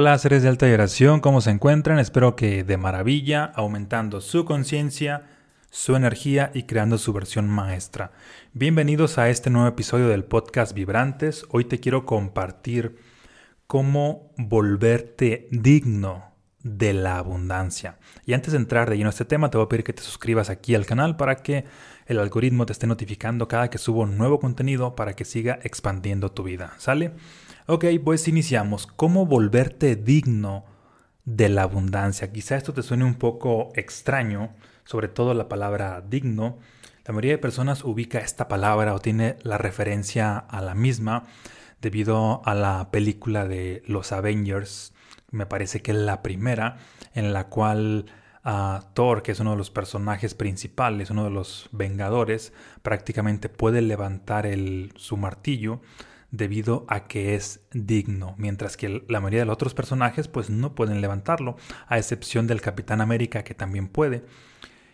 Hola seres de alta vibración, ¿cómo se encuentran? Espero que de maravilla, aumentando su conciencia, su energía y creando su versión maestra. Bienvenidos a este nuevo episodio del podcast Vibrantes. Hoy te quiero compartir cómo volverte digno de la abundancia. Y antes de entrar de lleno a este tema, te voy a pedir que te suscribas aquí al canal para que el algoritmo te esté notificando cada que subo nuevo contenido para que siga expandiendo tu vida. ¿Sale? Ok, pues iniciamos. ¿Cómo volverte digno de la abundancia? Quizá esto te suene un poco extraño, sobre todo la palabra digno. La mayoría de personas ubica esta palabra o tiene la referencia a la misma debido a la película de los Avengers, me parece que es la primera, en la cual uh, Thor, que es uno de los personajes principales, uno de los Vengadores, prácticamente puede levantar el, su martillo debido a que es digno, mientras que la mayoría de los otros personajes pues no pueden levantarlo, a excepción del Capitán América que también puede.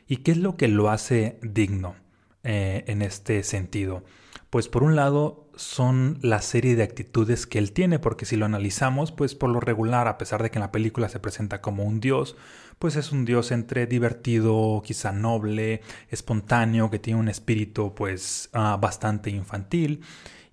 ¿Y qué es lo que lo hace digno eh, en este sentido? Pues por un lado son la serie de actitudes que él tiene, porque si lo analizamos, pues por lo regular, a pesar de que en la película se presenta como un dios, pues es un dios entre divertido, quizá noble, espontáneo, que tiene un espíritu pues uh, bastante infantil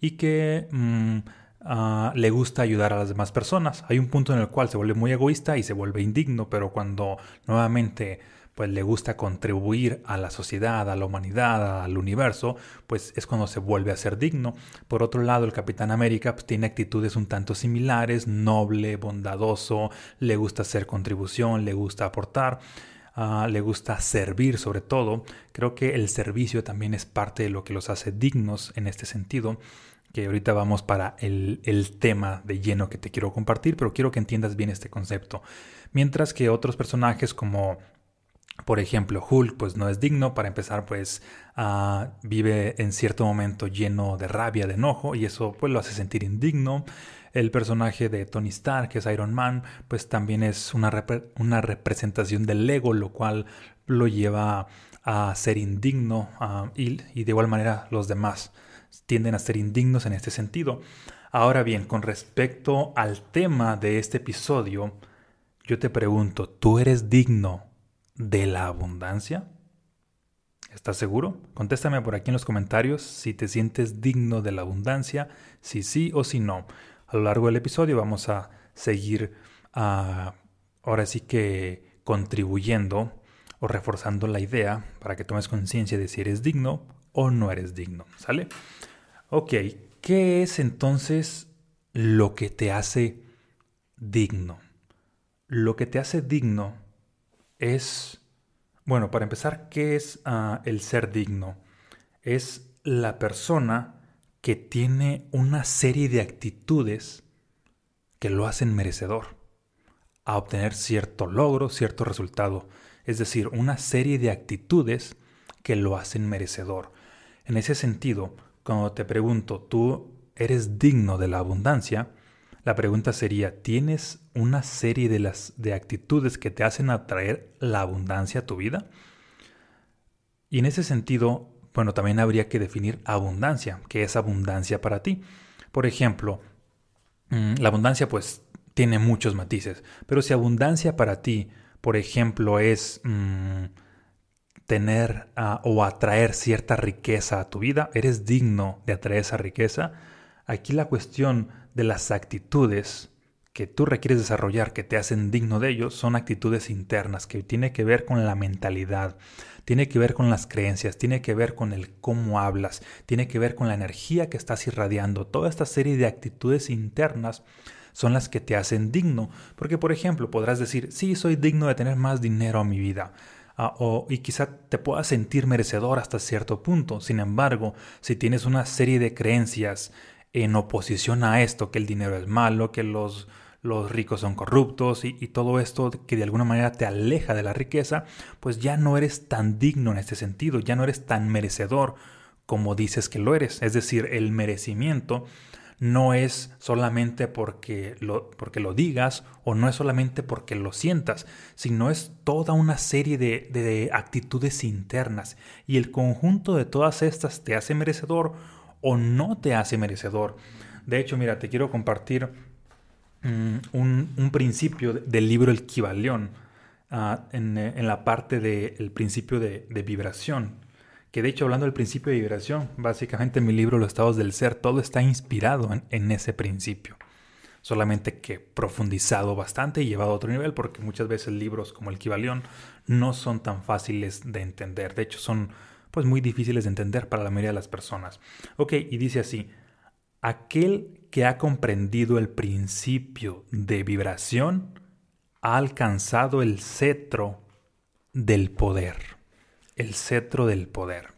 y que mm, uh, le gusta ayudar a las demás personas. Hay un punto en el cual se vuelve muy egoísta y se vuelve indigno, pero cuando nuevamente pues le gusta contribuir a la sociedad, a la humanidad, al universo, pues es cuando se vuelve a ser digno. Por otro lado, el Capitán América pues, tiene actitudes un tanto similares, noble, bondadoso, le gusta hacer contribución, le gusta aportar. Uh, le gusta servir sobre todo. Creo que el servicio también es parte de lo que los hace dignos en este sentido que ahorita vamos para el, el, tema de lleno que te quiero compartir, pero quiero que entiendas bien este concepto. Mientras que otros personajes como por ejemplo, Hulk pues no es digno, para empezar pues uh, vive en cierto momento lleno de rabia, de enojo y eso pues lo hace sentir indigno. El personaje de Tony Stark, que es Iron Man, pues también es una, una representación del ego, lo cual lo lleva a ser indigno y, y de igual manera los demás tienden a ser indignos en este sentido. Ahora bien, con respecto al tema de este episodio, yo te pregunto, ¿tú eres digno de la abundancia? ¿Estás seguro? Contéstame por aquí en los comentarios si te sientes digno de la abundancia, si sí o si no. A lo largo del episodio vamos a seguir uh, ahora sí que contribuyendo o reforzando la idea para que tomes conciencia de si eres digno o no eres digno. ¿Sale? Ok, ¿qué es entonces lo que te hace digno? Lo que te hace digno es, bueno, para empezar, ¿qué es uh, el ser digno? Es la persona que tiene una serie de actitudes que lo hacen merecedor a obtener cierto logro, cierto resultado. Es decir, una serie de actitudes que lo hacen merecedor. En ese sentido, cuando te pregunto, ¿tú eres digno de la abundancia? La pregunta sería, ¿tienes una serie de, las, de actitudes que te hacen atraer la abundancia a tu vida? Y en ese sentido, bueno, también habría que definir abundancia. ¿Qué es abundancia para ti? Por ejemplo, mm, la abundancia pues tiene muchos matices, pero si abundancia para ti, por ejemplo, es... Mmm, tener uh, o atraer cierta riqueza a tu vida, eres digno de atraer esa riqueza. Aquí la cuestión de las actitudes que tú requieres desarrollar que te hacen digno de ellos son actitudes internas que tiene que ver con la mentalidad, tiene que ver con las creencias, tiene que ver con el cómo hablas, tiene que ver con la energía que estás irradiando. Toda esta serie de actitudes internas son las que te hacen digno, porque por ejemplo podrás decir, sí, soy digno de tener más dinero en mi vida, Ah, y quizá te puedas sentir merecedor hasta cierto punto. Sin embargo, si tienes una serie de creencias en oposición a esto, que el dinero es malo, que los, los ricos son corruptos y, y, todo esto que de alguna manera te aleja de la riqueza, pues ya no eres tan digno en este sentido, ya no eres tan merecedor como dices que lo eres. Es decir, el merecimiento no es solamente porque lo, porque lo digas o no es solamente porque lo sientas, sino es toda una serie de, de actitudes internas y el conjunto de todas estas te hace merecedor o no te hace merecedor. De hecho, mira, te quiero compartir mm, un, principio del libro El Kibalión ah, en, la parte del principio de, vibración. Que de hecho, hablando del principio de vibración, básicamente en mi libro Los estados del ser, todo está inspirado en, ese principio. Solamente que profundizado bastante y llevado a otro nivel, porque muchas veces libros como el Kibalión no son tan fáciles de entender. De hecho, son pues muy difíciles de entender para la mayoría de las personas. Ok, y dice así, aquel que ha comprendido el principio de vibración ha alcanzado el cetro del poder. El cetro del poder.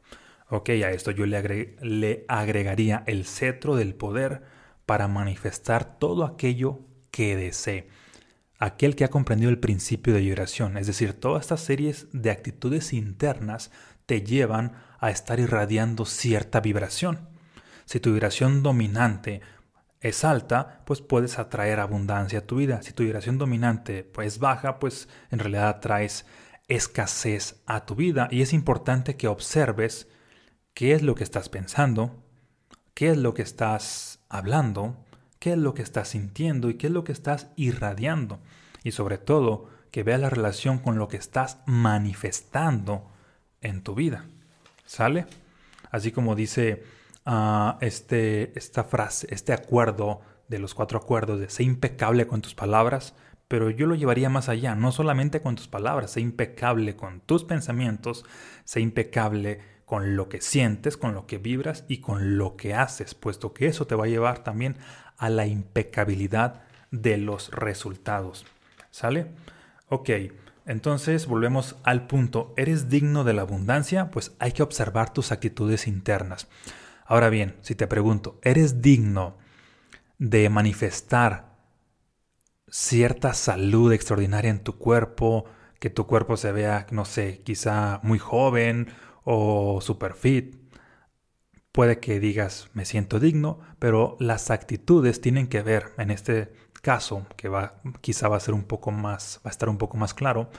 Ok, a esto yo le, agregaría el cetro del poder para manifestar todo aquello que desee. Aquel que ha comprendido el principio de vibración, es decir, todas estas series de actitudes internas te llevan a estar irradiando cierta vibración. Si tu vibración dominante es alta, pues puedes atraer abundancia a tu vida. Si tu vibración dominante pues, es baja, pues en realidad atraes escasez a tu vida. Y es importante que observes qué es lo que estás pensando, qué es lo que estás hablando, qué es lo que estás sintiendo y qué es lo que estás irradiando. Y sobre todo, que veas la relación con lo que estás manifestando en tu vida. ¿Sale? Así como dice uh, este, esta frase, este acuerdo de los cuatro acuerdos de sé impecable con tus palabras, pero yo lo llevaría más allá, no solamente con tus palabras, sé impecable con tus pensamientos, sé impecable con lo que sientes, con lo que vibras y con lo que haces, puesto que eso te va a llevar también a la impecabilidad de los resultados. ¿Sale? Ok. Entonces volvemos al punto, ¿eres digno de la abundancia? Pues hay que observar tus actitudes internas. Ahora bien, si te pregunto, ¿eres digno de manifestar cierta salud extraordinaria en tu cuerpo? Que tu cuerpo se vea, no sé, quizá muy joven o super fit. Puede que digas, me siento digno, pero las actitudes tienen que ver. En este caso, que va, quizá va a ser un poco más, va a estar un poco más claro,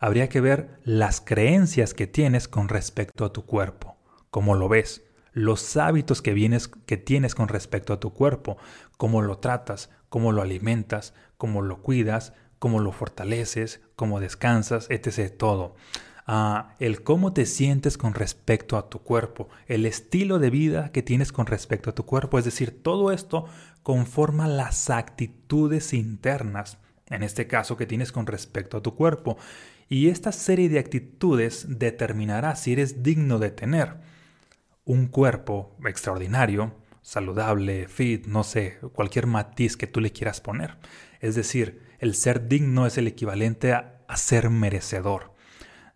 habría que ver las creencias que tienes con respecto a tu cuerpo, cómo lo ves, los hábitos que, vienes, que tienes con respecto a tu cuerpo, cómo lo tratas, cómo lo alimentas, cómo lo cuidas, cómo lo fortaleces, cómo descansas, etc. Todo. Ah, el cómo te sientes con respecto a tu cuerpo, el estilo de vida que tienes con respecto a tu cuerpo, es decir, todo esto conforma las actitudes internas, en este caso que tienes con respecto a tu cuerpo, y esta serie de actitudes determinará si eres digno de tener un cuerpo extraordinario, saludable, fit, no sé, cualquier matiz que tú le quieras poner. Es decir, el ser digno es el equivalente a, a ser merecedor.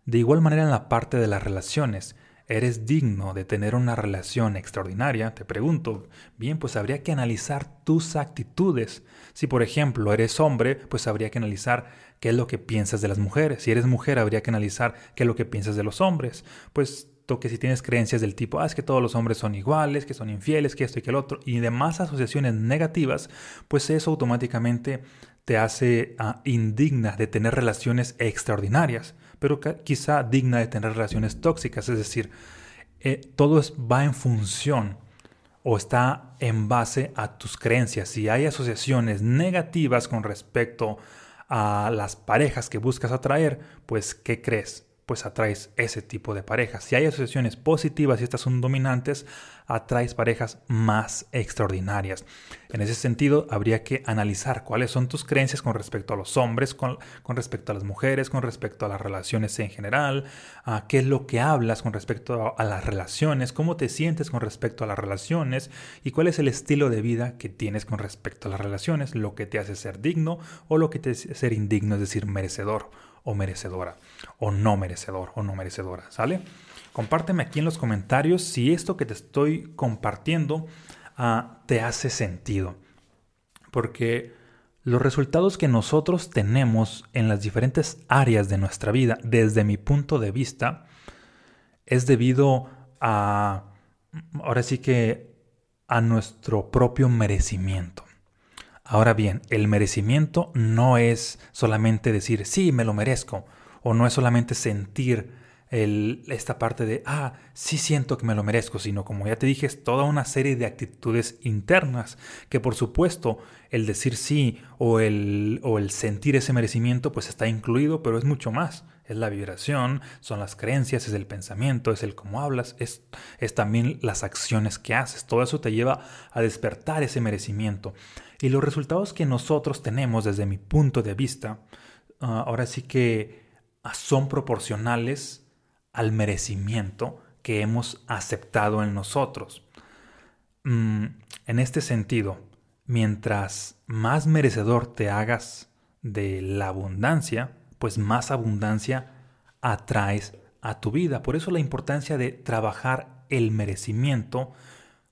De igual manera en la parte de las relaciones, ¿eres digno de tener una relación extraordinaria? Te pregunto, bien, pues habría que analizar tus actitudes. Si por ejemplo eres hombre, pues habría que analizar qué es lo que piensas de las mujeres. Si eres mujer, habría que analizar qué es lo que piensas de los hombres. Pues que si tienes creencias del tipo, ah, es que todos los hombres son iguales, que son infieles, que esto y que el otro, y demás asociaciones negativas, pues eso automáticamente te hace ah, indigna de tener relaciones extraordinarias pero quizá digna de tener relaciones tóxicas. Es decir, eh, todo va en función o está en base a tus creencias. Si hay asociaciones negativas con respecto a las parejas que buscas atraer, pues ¿qué crees? Pues atraes ese tipo de parejas. Si hay asociaciones positivas y estas son dominantes, atraes parejas más extraordinarias. En ese sentido, habría que analizar cuáles son tus creencias con respecto a los hombres, con, respecto a las mujeres, con respecto a las relaciones en general, a qué es lo que hablas con respecto a, las relaciones, cómo te sientes con respecto a las relaciones y cuál es el estilo de vida que tienes con respecto a las relaciones, lo que te hace ser digno o lo que te hace ser indigno, es decir, merecedor o merecedora, o no merecedor o no merecedora, ¿sale? Compárteme aquí en los comentarios si esto que te estoy compartiendo ah, te hace sentido. Porque los resultados que nosotros tenemos en las diferentes áreas de nuestra vida, desde mi punto de vista, es debido a, ahora sí que, a nuestro propio merecimiento. Ahora bien, el merecimiento no es solamente decir, sí, me lo merezco, o no es solamente sentir esta parte de, ah, sí siento que me lo merezco, sino como ya te dije, es toda una serie de actitudes internas que por supuesto el decir sí o el, o el sentir ese merecimiento pues está incluido, pero es mucho más. Es la vibración, son las creencias, es el pensamiento, es el cómo hablas, es, es también las acciones que haces. Todo eso te lleva a despertar ese merecimiento. Y los resultados que nosotros tenemos desde mi punto de vista, ah, ahora sí que ah, son proporcionales al merecimiento que hemos aceptado en nosotros. Mm, en este sentido, mientras más merecedor te hagas de la abundancia, pues más abundancia atraes a tu vida. Por eso la importancia de trabajar el merecimiento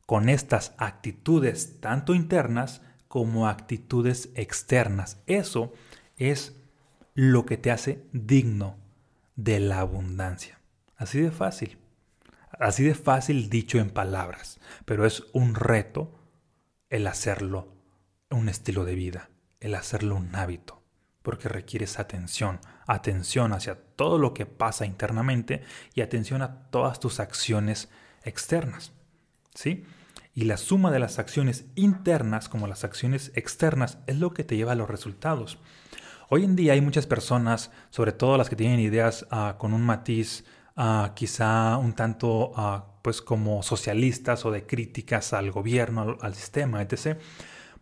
con estas actitudes tanto internas como actitudes externas. Eso es lo que te hace digno de la abundancia. Así de fácil. Así de fácil dicho en palabras, pero es un reto el hacerlo un estilo de vida, el hacerlo un hábito, porque requieres atención, atención hacia todo lo que pasa internamente y atención a todas tus acciones externas. ¿Sí? Y la suma de las acciones internas como las acciones externas es lo que te lleva a los resultados. Hoy en día hay muchas personas, sobre todo las que tienen ideas ah, con un matiz quizá un tanto pues como socialistas o de críticas al gobierno, al, sistema, etc.,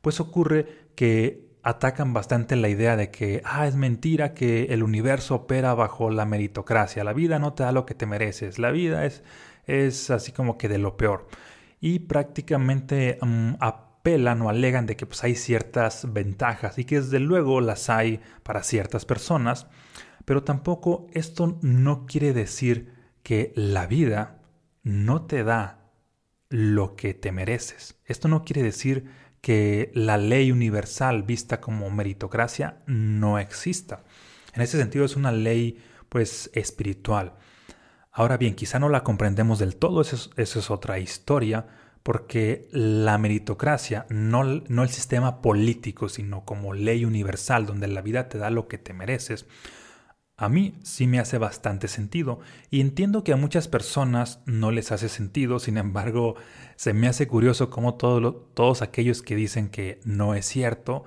pues ocurre que atacan bastante la idea de que ah, es mentira que el universo opera bajo la meritocracia, la vida no te da lo que te mereces, la vida es, es así como que de lo peor. Y prácticamente mm, apelan o alegan de que pues, hay ciertas ventajas y que desde luego las hay para ciertas personas, pero tampoco esto no quiere decir que la vida no te da lo que te mereces. Esto no quiere decir que la ley universal vista como meritocracia no exista. En ese sentido es una ley pues espiritual. Ahora bien, quizá no la comprendemos del todo, eso es, otra historia, porque la meritocracia, no, no el sistema político, sino como ley universal, donde la vida te da lo que te mereces, a mí sí me hace bastante sentido. Y entiendo que a muchas personas no les hace sentido, sin embargo, se me hace curioso cómo todos aquellos que dicen que no es cierto,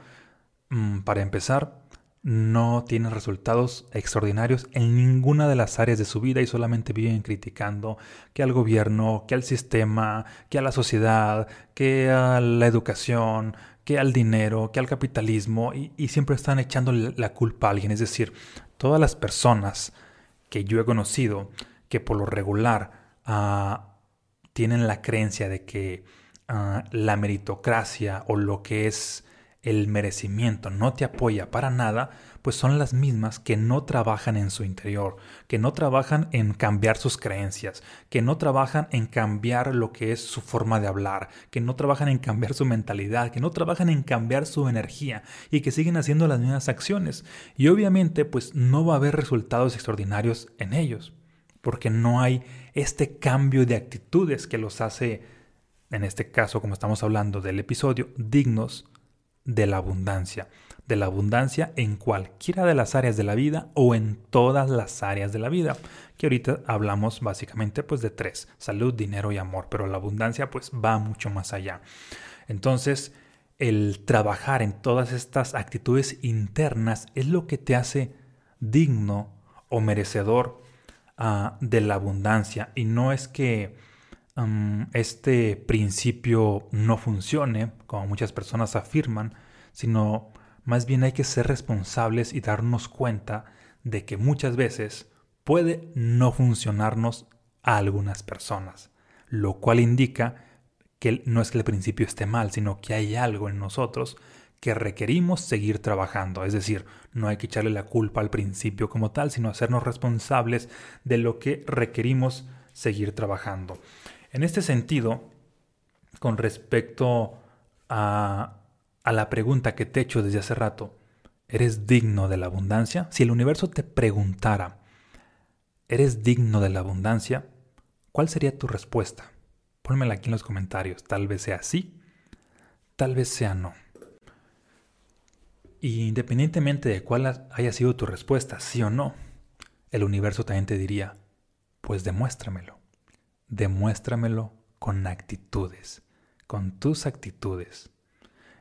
mm, para empezar, no tienen resultados extraordinarios en ninguna de las áreas de su vida y solamente viven criticando que al gobierno, que al sistema, que a la sociedad, que a la educación, que al dinero, que al capitalismo y, siempre están echando la culpa a alguien. Es decir, todas las personas que yo he conocido que por lo regular ah, tienen la creencia de que ah, la meritocracia o lo que es el merecimiento no te apoya para nada, pues son las mismas que no trabajan en su interior, que no trabajan en cambiar sus creencias, que no trabajan en cambiar lo que es su forma de hablar, que no trabajan en cambiar su mentalidad, que no trabajan en cambiar su energía y que siguen haciendo las mismas acciones. Y obviamente pues no va a haber resultados extraordinarios en ellos, porque no hay este cambio de actitudes que los hace, en este caso como estamos hablando del episodio, dignos de la abundancia, de la abundancia en cualquiera de las áreas de la vida o en todas las áreas de la vida, que ahorita hablamos básicamente pues de tres, salud, dinero y amor, pero la abundancia pues va mucho más allá. Entonces, el trabajar en todas estas actitudes internas es lo que te hace digno o merecedor ah, de la abundancia y no es que este principio no funcione, como muchas personas afirman, sino más bien hay que ser responsables y darnos cuenta de que muchas veces puede no funcionarnos a algunas personas, lo cual indica que no es que el principio esté mal, sino que hay algo en nosotros que requerimos seguir trabajando. Es decir, no hay que echarle la culpa al principio como tal, sino hacernos responsables de lo que requerimos seguir trabajando. En este sentido, con respecto a, la pregunta que te he hecho desde hace rato, ¿eres digno de la abundancia? Si el universo te preguntara, ¿eres digno de la abundancia? ¿Cuál sería tu respuesta? Pónmela aquí en los comentarios. Tal vez sea sí, tal vez sea no. Y independientemente de cuál haya sido tu respuesta, sí o no, el universo también te diría, Pues demuéstramelo. Demuéstramelo con actitudes, con tus actitudes.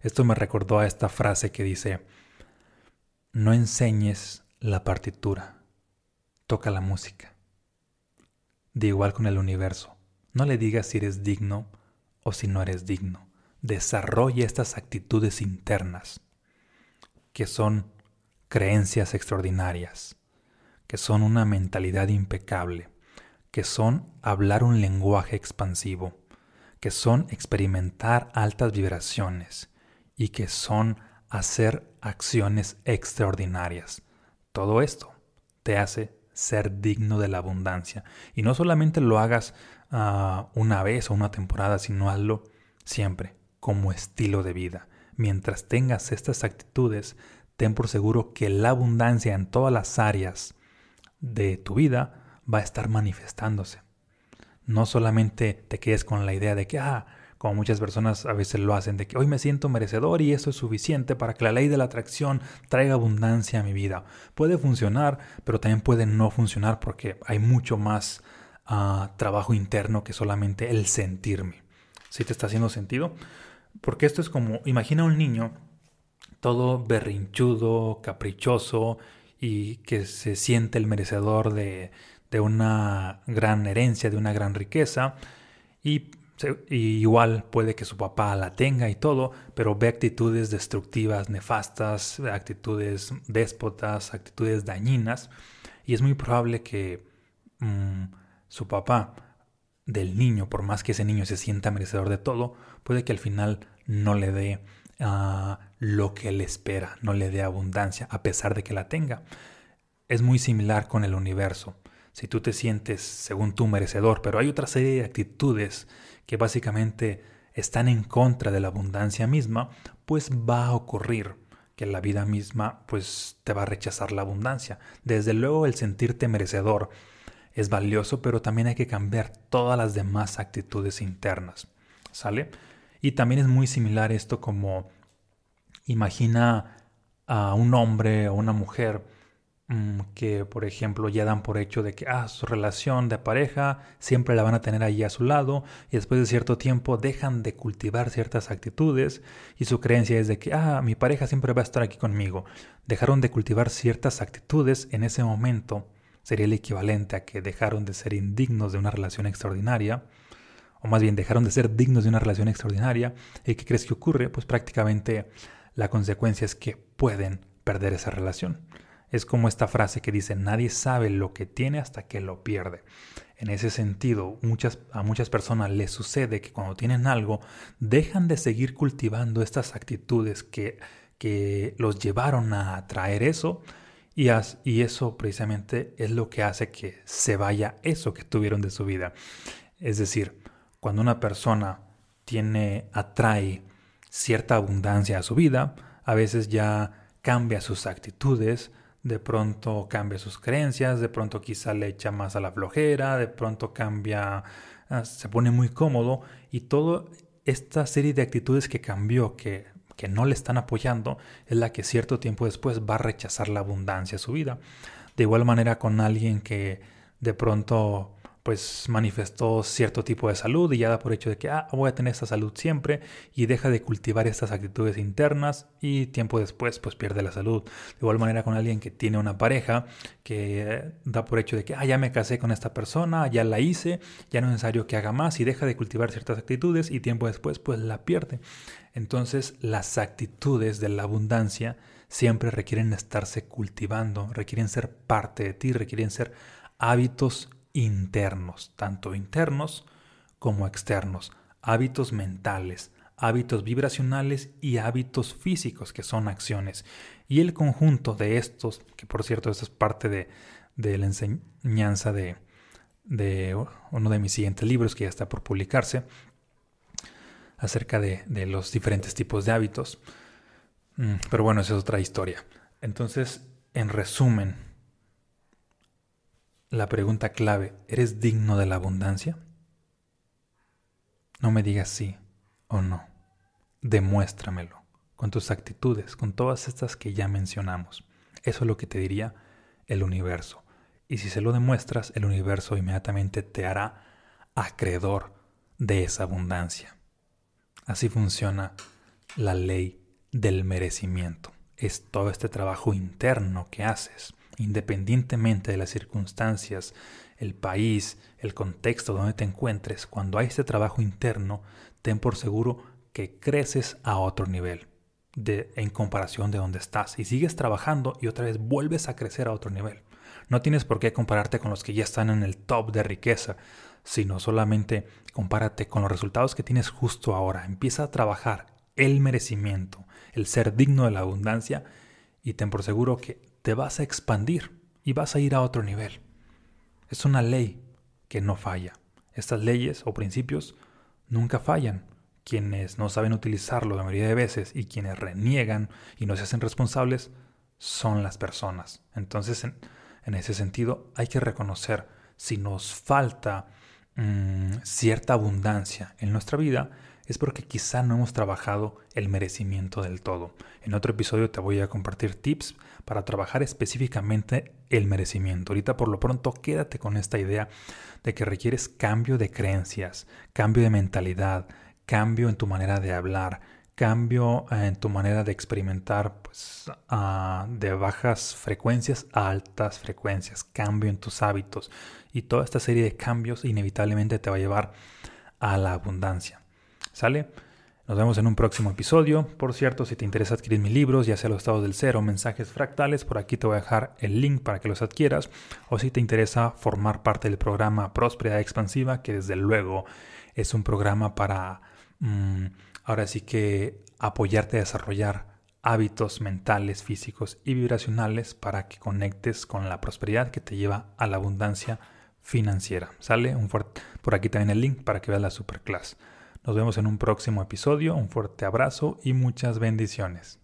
Esto me recordó a esta frase que dice, no enseñes la partitura, toca la música. De igual con el universo, no le digas si eres digno o si no eres digno. Desarrolla estas actitudes internas, que son creencias extraordinarias, que son una mentalidad impecable, que son hablar un lenguaje expansivo, que son experimentar altas vibraciones y que son hacer acciones extraordinarias. Todo esto te hace ser digno de la abundancia. Y no solamente lo hagas ah, una vez o una temporada, sino hazlo siempre como estilo de vida. Mientras tengas estas actitudes, ten por seguro que la abundancia en todas las áreas de tu vida va a estar manifestándose. No solamente te quedes con la idea de que, ah, como muchas personas a veces lo hacen, de que hoy me siento merecedor y eso es suficiente para que la ley de la atracción traiga abundancia a mi vida. Puede funcionar, pero también puede no funcionar porque hay mucho más ah, trabajo interno que solamente el sentirme. ¿Sí te está haciendo sentido? Porque esto es como, imagina un niño todo berrinchudo, caprichoso y que se siente el merecedor de, de una gran herencia, de una gran riqueza y igual puede que su papá la tenga y todo, pero ve actitudes destructivas, nefastas, actitudes déspotas, actitudes dañinas, y es muy probable que mm, su papá del niño, por más que ese niño se sienta merecedor de todo, puede que al final no le dé ah, lo que él espera, no le dé abundancia, a pesar de que la tenga. Es muy similar con el universo. Si tú te sientes según tú merecedor, pero hay otra serie de actitudes que básicamente están en contra de la abundancia misma, pues va a ocurrir que la vida misma pues te va a rechazar la abundancia. Desde luego el sentirte merecedor es valioso, pero también hay que cambiar todas las demás actitudes internas. ¿Sale? Y también es muy similar esto como imagina a un hombre o una mujer que por ejemplo ya dan por hecho de que ah, su relación de pareja siempre la van a tener ahí a su lado y después de cierto tiempo dejan de cultivar ciertas actitudes y su creencia es de que ah, mi pareja siempre va a estar aquí conmigo. Dejaron de cultivar ciertas actitudes en ese momento sería el equivalente a que dejaron de ser indignos de una relación extraordinaria o más bien dejaron de ser dignos de una relación extraordinaria y qué crees que ocurre pues prácticamente la consecuencia es que pueden perder esa relación. Es como esta frase que dice, nadie sabe lo que tiene hasta que lo pierde. En ese sentido, muchas, a muchas personas les sucede que cuando tienen algo, dejan de seguir cultivando estas actitudes que, que los llevaron a atraer eso y, y eso precisamente es lo que hace que se vaya eso que tuvieron de su vida. Es decir, cuando una persona tiene, atrae cierta abundancia a su vida, a veces ya cambia sus actitudes, de pronto cambia sus creencias, de pronto quizá le echa más a la flojera, de pronto cambia, ah, se pone muy cómodo y toda esta serie de actitudes que cambió, que, que no le están apoyando, es la que cierto tiempo después va a rechazar la abundancia a su vida. De igual manera con alguien que de pronto pues manifestó cierto tipo de salud y ya da por hecho de que ah, voy a tener esta salud siempre y deja de cultivar estas actitudes internas y tiempo después pues pierde la salud. De igual manera con alguien que tiene una pareja que da por hecho de que ah, ya me casé con esta persona, ya la hice, ya no es necesario que haga más y deja de cultivar ciertas actitudes y tiempo después pues la pierde. Entonces las actitudes de la abundancia siempre requieren estarse cultivando, requieren ser parte de ti, requieren ser hábitos internos, tanto internos como externos, hábitos mentales, hábitos vibracionales y hábitos físicos, que son acciones. Y el conjunto de estos, que por cierto, esto es parte de, la enseñanza de, de, uno de mis siguientes libros que ya está por publicarse, acerca de, de los diferentes tipos de hábitos. Mm, pero bueno, esa es otra historia. Entonces, en resumen, la pregunta clave, ¿eres digno de la abundancia? No me digas sí o no. Demuéstramelo con tus actitudes, con todas estas que ya mencionamos. Eso es lo que te diría el universo. Y si se lo demuestras, el universo inmediatamente te hará acreedor de esa abundancia. Así funciona la ley del merecimiento. Es todo este trabajo interno que haces, independientemente de las circunstancias, el país, el contexto donde te encuentres. Cuando hay este trabajo interno, ten por seguro que creces a otro nivel de, en comparación de donde estás y sigues trabajando y otra vez vuelves a crecer a otro nivel. No tienes por qué compararte con los que ya están en el top de riqueza, sino solamente compárate con los resultados que tienes justo ahora. Empieza a trabajar el merecimiento, el ser digno de la abundancia y ten por seguro que te vas a expandir y vas a ir a otro nivel. Es una ley que no falla. Estas leyes o principios nunca fallan. Quienes no saben utilizarlo la mayoría de veces y quienes reniegan y no se hacen responsables son las personas. Entonces, en, ese sentido, hay que reconocer si nos falta mm, cierta abundancia en nuestra vida, es porque quizá no hemos trabajado el merecimiento del todo. En otro episodio te voy a compartir tips para trabajar específicamente el merecimiento. Ahorita por lo pronto quédate con esta idea de que requieres cambio de creencias, cambio de mentalidad, cambio en tu manera de hablar, cambio eh, en tu manera de experimentar pues, de bajas frecuencias a altas frecuencias, cambio en tus hábitos y toda esta serie de cambios inevitablemente te va a llevar a la abundancia. ¿Sale? Nos vemos en un próximo episodio. Por cierto, si te interesa adquirir mis libros, ya sea los estados del cero, mensajes fractales, por aquí te voy a dejar el link para que los adquieras. O si te interesa formar parte del programa Prosperidad Expansiva, que desde luego es un programa para mm, ahora sí que apoyarte a desarrollar hábitos mentales, físicos y vibracionales para que conectes con la prosperidad que te lleva a la abundancia financiera. ¿Sale? Un por aquí también el link para que veas la superclass. Nos vemos en un próximo episodio, un fuerte abrazo y muchas bendiciones.